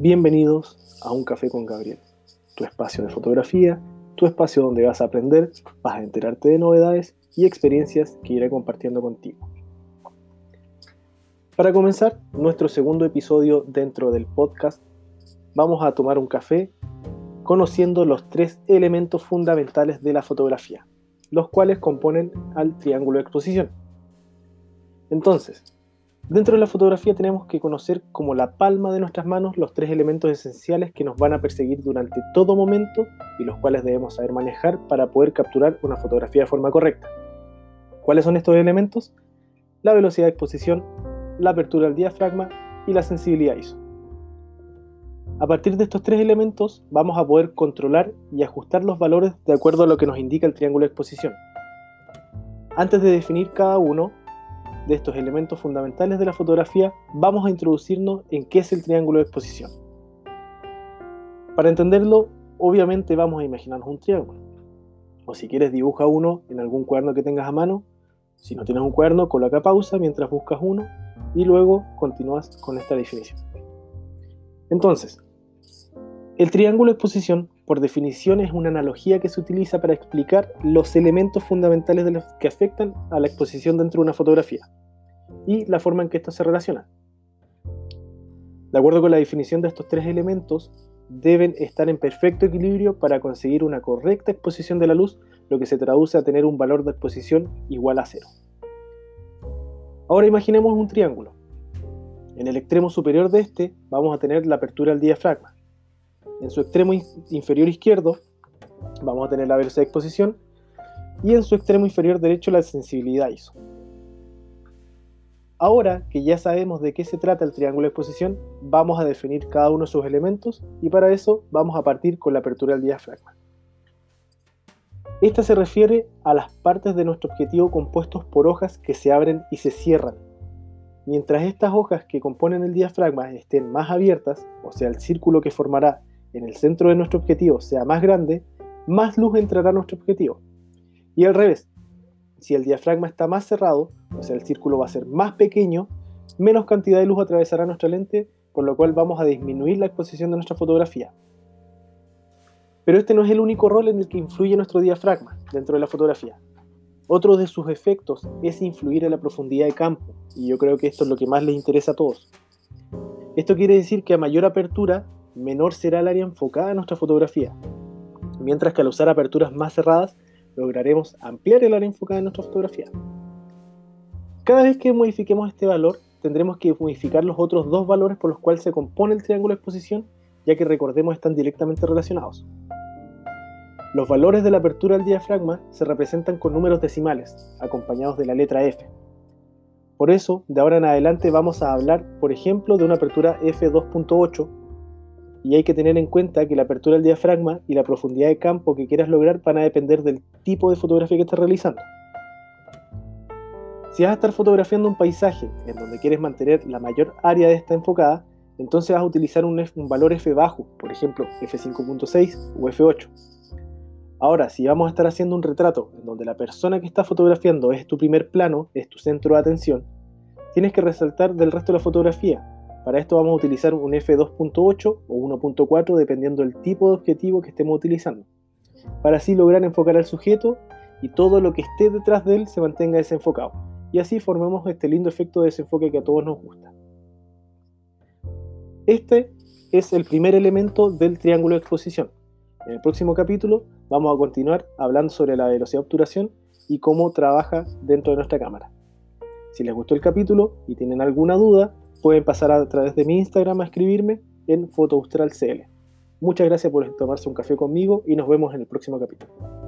Bienvenidos a Un Café con Gabriel, tu espacio de fotografía, tu espacio donde vas a aprender, vas a enterarte de novedades y experiencias que iré compartiendo contigo. Para comenzar nuestro segundo episodio dentro del podcast, vamos a tomar un café conociendo los tres elementos fundamentales de la fotografía, los cuales componen al triángulo de exposición. Entonces, dentro de la fotografía tenemos que conocer como la palma de nuestras manos los tres elementos esenciales que nos van a perseguir durante todo momento y los cuales debemos saber manejar para poder capturar una fotografía de forma correcta. ¿Cuáles son estos elementos? La velocidad de exposición, la apertura del diafragma y la sensibilidad ISO. A partir de estos tres elementos vamos a poder controlar y ajustar los valores de acuerdo a lo que nos indica el triángulo de exposición. Antes de definir cada uno, de estos elementos fundamentales de la fotografía, vamos a introducirnos en qué es el triángulo de exposición. Para entenderlo, obviamente vamos a imaginarnos un triángulo. O si quieres, dibuja uno en algún cuaderno que tengas a mano. Si no tienes un cuaderno, coloca pausa mientras buscas uno y luego continúas con esta definición. Entonces, el triángulo de exposición, por definición, es una analogía que se utiliza para explicar los elementos fundamentales que afectan a la exposición dentro de una fotografía y la forma en que estos se relacionan. De acuerdo con la definición de estos tres elementos, deben estar en perfecto equilibrio para conseguir una correcta exposición de la luz, lo que se traduce a tener un valor de exposición igual a cero. Ahora imaginemos un triángulo. En el extremo superior de este vamos a tener la apertura del diafragma, en su extremo inferior izquierdo vamos a tener la velocidad de exposición y en su extremo inferior derecho la sensibilidad ISO. Ahora que ya sabemos de qué se trata el triángulo de exposición, vamos a definir cada uno de sus elementos y para eso vamos a partir con la apertura del diafragma. Esta se refiere a las partes de nuestro objetivo compuestos por hojas que se abren y se cierran. Mientras estas hojas que componen el diafragma estén más abiertas, o sea, el círculo que formará en el centro de nuestro objetivo sea más grande, más luz entrará a nuestro objetivo. Y al revés, si el diafragma está más cerrado, o sea, el círculo va a ser más pequeño, menos cantidad de luz atravesará nuestra lente, por lo cual vamos a disminuir la exposición de nuestra fotografía. Pero este no es el único rol en el que influye nuestro diafragma dentro de la fotografía. Otro de sus efectos es influir en la profundidad de campo, y yo creo que esto es lo que más les interesa a todos. Esto quiere decir que a mayor apertura, menor será el área enfocada en nuestra fotografía, mientras que al usar aperturas más cerradas lograremos ampliar el área enfocada en nuestra fotografía. Cada vez que modifiquemos este valor, tendremos que modificar los otros dos valores por los cuales se compone el triángulo de exposición, ya que recordemos están directamente relacionados. Los valores de la apertura del diafragma se representan con números decimales, acompañados de la letra F. Por eso, de ahora en adelante vamos a hablar, por ejemplo, de una apertura F2.8 y hay que tener en cuenta que la apertura del diafragma y la profundidad de campo que quieras lograr van a depender del tipo de fotografía que estés realizando. Si vas a estar fotografiando un paisaje en donde quieres mantener la mayor área de esta enfocada, entonces vas a utilizar un, valor F bajo, por ejemplo F5.6 o F8. Ahora, si vamos a estar haciendo un retrato en donde la persona que está fotografiando es tu primer plano, es tu centro de atención, tienes que resaltar del resto de la fotografía, para esto vamos a utilizar un F2.8 o 1.4 dependiendo del tipo de objetivo que estemos utilizando. Para así lograr enfocar al sujeto y todo lo que esté detrás de él se mantenga desenfocado. Y así formemos este lindo efecto de desenfoque que a todos nos gusta. Este es el primer elemento del triángulo de exposición. En el próximo capítulo vamos a continuar hablando sobre la velocidad de obturación y cómo trabaja dentro de nuestra cámara. Si les gustó el capítulo y tienen alguna duda, pueden pasar a través de mi Instagram a escribirme en FotoAustralCL. Muchas gracias por tomarse un café conmigo y nos vemos en el próximo capítulo.